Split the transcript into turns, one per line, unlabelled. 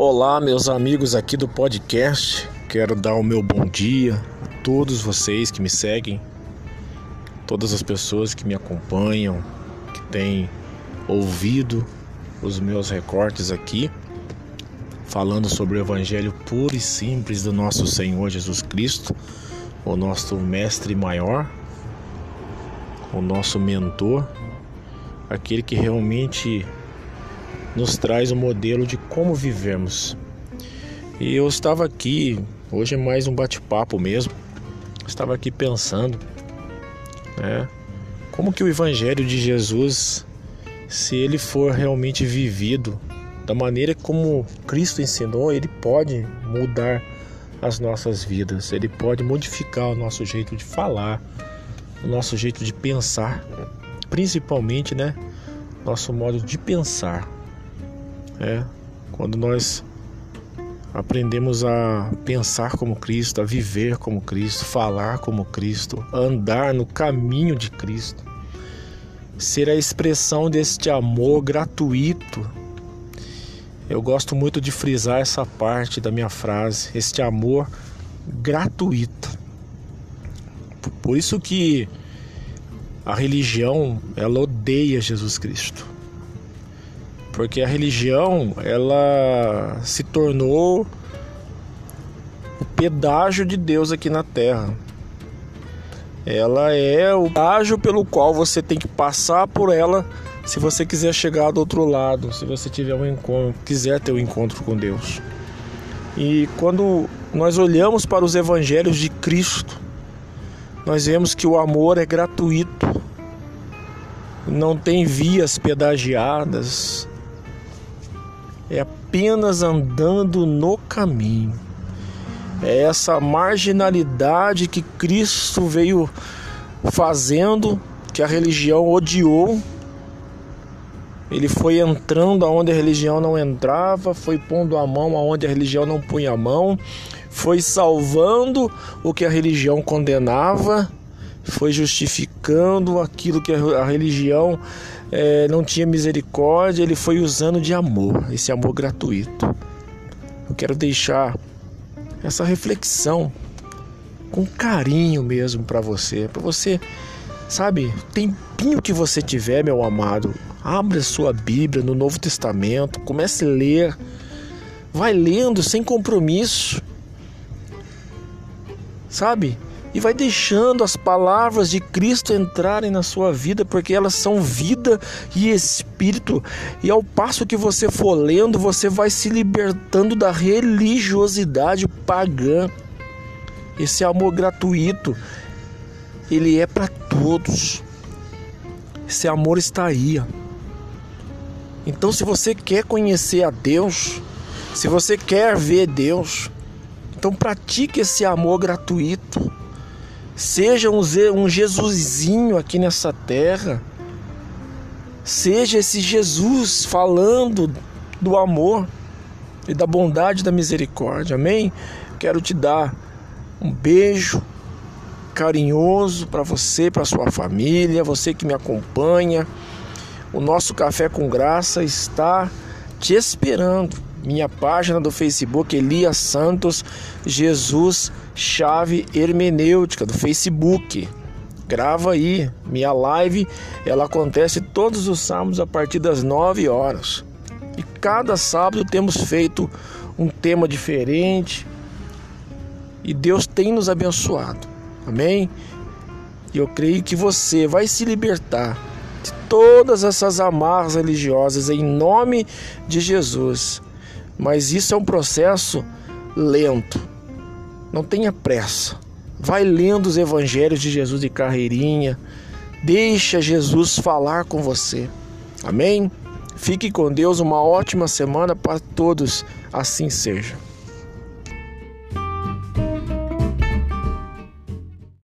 Olá, meus amigos aqui do podcast. Quero dar o meu bom dia a todos vocês que me seguem, todas as pessoas que me acompanham, que têm ouvido os meus recortes aqui, falando sobre o Evangelho puro e simples do nosso Senhor Jesus Cristo, o nosso Mestre maior, o nosso mentor, aquele que realmente nos traz um modelo de como vivemos. E eu estava aqui, hoje é mais um bate-papo mesmo, estava aqui pensando, né, como que o Evangelho de Jesus, se ele for realmente vivido da maneira como Cristo ensinou, ele pode mudar as nossas vidas, ele pode modificar o nosso jeito de falar, o nosso jeito de pensar, principalmente, né, nosso modo de pensar. É, quando nós aprendemos a pensar como Cristo, a viver como Cristo, falar como Cristo, andar no caminho de Cristo, ser a expressão deste amor gratuito. Eu gosto muito de frisar essa parte da minha frase, este amor gratuito. Por isso que a religião, ela odeia Jesus Cristo porque a religião ela se tornou o pedágio de Deus aqui na Terra. Ela é o pedágio pelo qual você tem que passar por ela se você quiser chegar do outro lado, se você tiver um encontro, quiser ter um encontro com Deus. E quando nós olhamos para os evangelhos de Cristo, nós vemos que o amor é gratuito. Não tem vias pedagiadas, é apenas andando no caminho. É essa marginalidade que Cristo veio fazendo, que a religião odiou. Ele foi entrando aonde a religião não entrava, foi pondo a mão aonde a religião não punha a mão, foi salvando o que a religião condenava, foi justificando aquilo que a religião é, não tinha misericórdia, ele foi usando de amor, esse amor gratuito. Eu quero deixar essa reflexão com carinho mesmo para você, para você, sabe, tempinho que você tiver, meu amado, abra sua Bíblia no Novo Testamento, comece a ler, vai lendo sem compromisso, sabe? E vai deixando as palavras de Cristo entrarem na sua vida, porque elas são vida e espírito. E ao passo que você for lendo, você vai se libertando da religiosidade pagã. Esse amor gratuito, ele é para todos. Esse amor está aí. Então, se você quer conhecer a Deus, se você quer ver Deus, então pratique esse amor gratuito. Seja um Jesusinho aqui nessa terra. Seja esse Jesus falando do amor e da bondade e da misericórdia. Amém? Quero te dar um beijo carinhoso para você, para sua família, você que me acompanha. O nosso café com graça está te esperando minha página do Facebook Elias Santos Jesus Chave Hermenêutica do Facebook. Grava aí, minha live, ela acontece todos os sábados a partir das 9 horas. E cada sábado temos feito um tema diferente. E Deus tem nos abençoado. Amém? E eu creio que você vai se libertar de todas essas amarras religiosas em nome de Jesus. Mas isso é um processo lento. Não tenha pressa. Vai lendo os evangelhos de Jesus de carreirinha. Deixa Jesus falar com você. Amém? Fique com Deus, uma ótima semana para todos. Assim seja.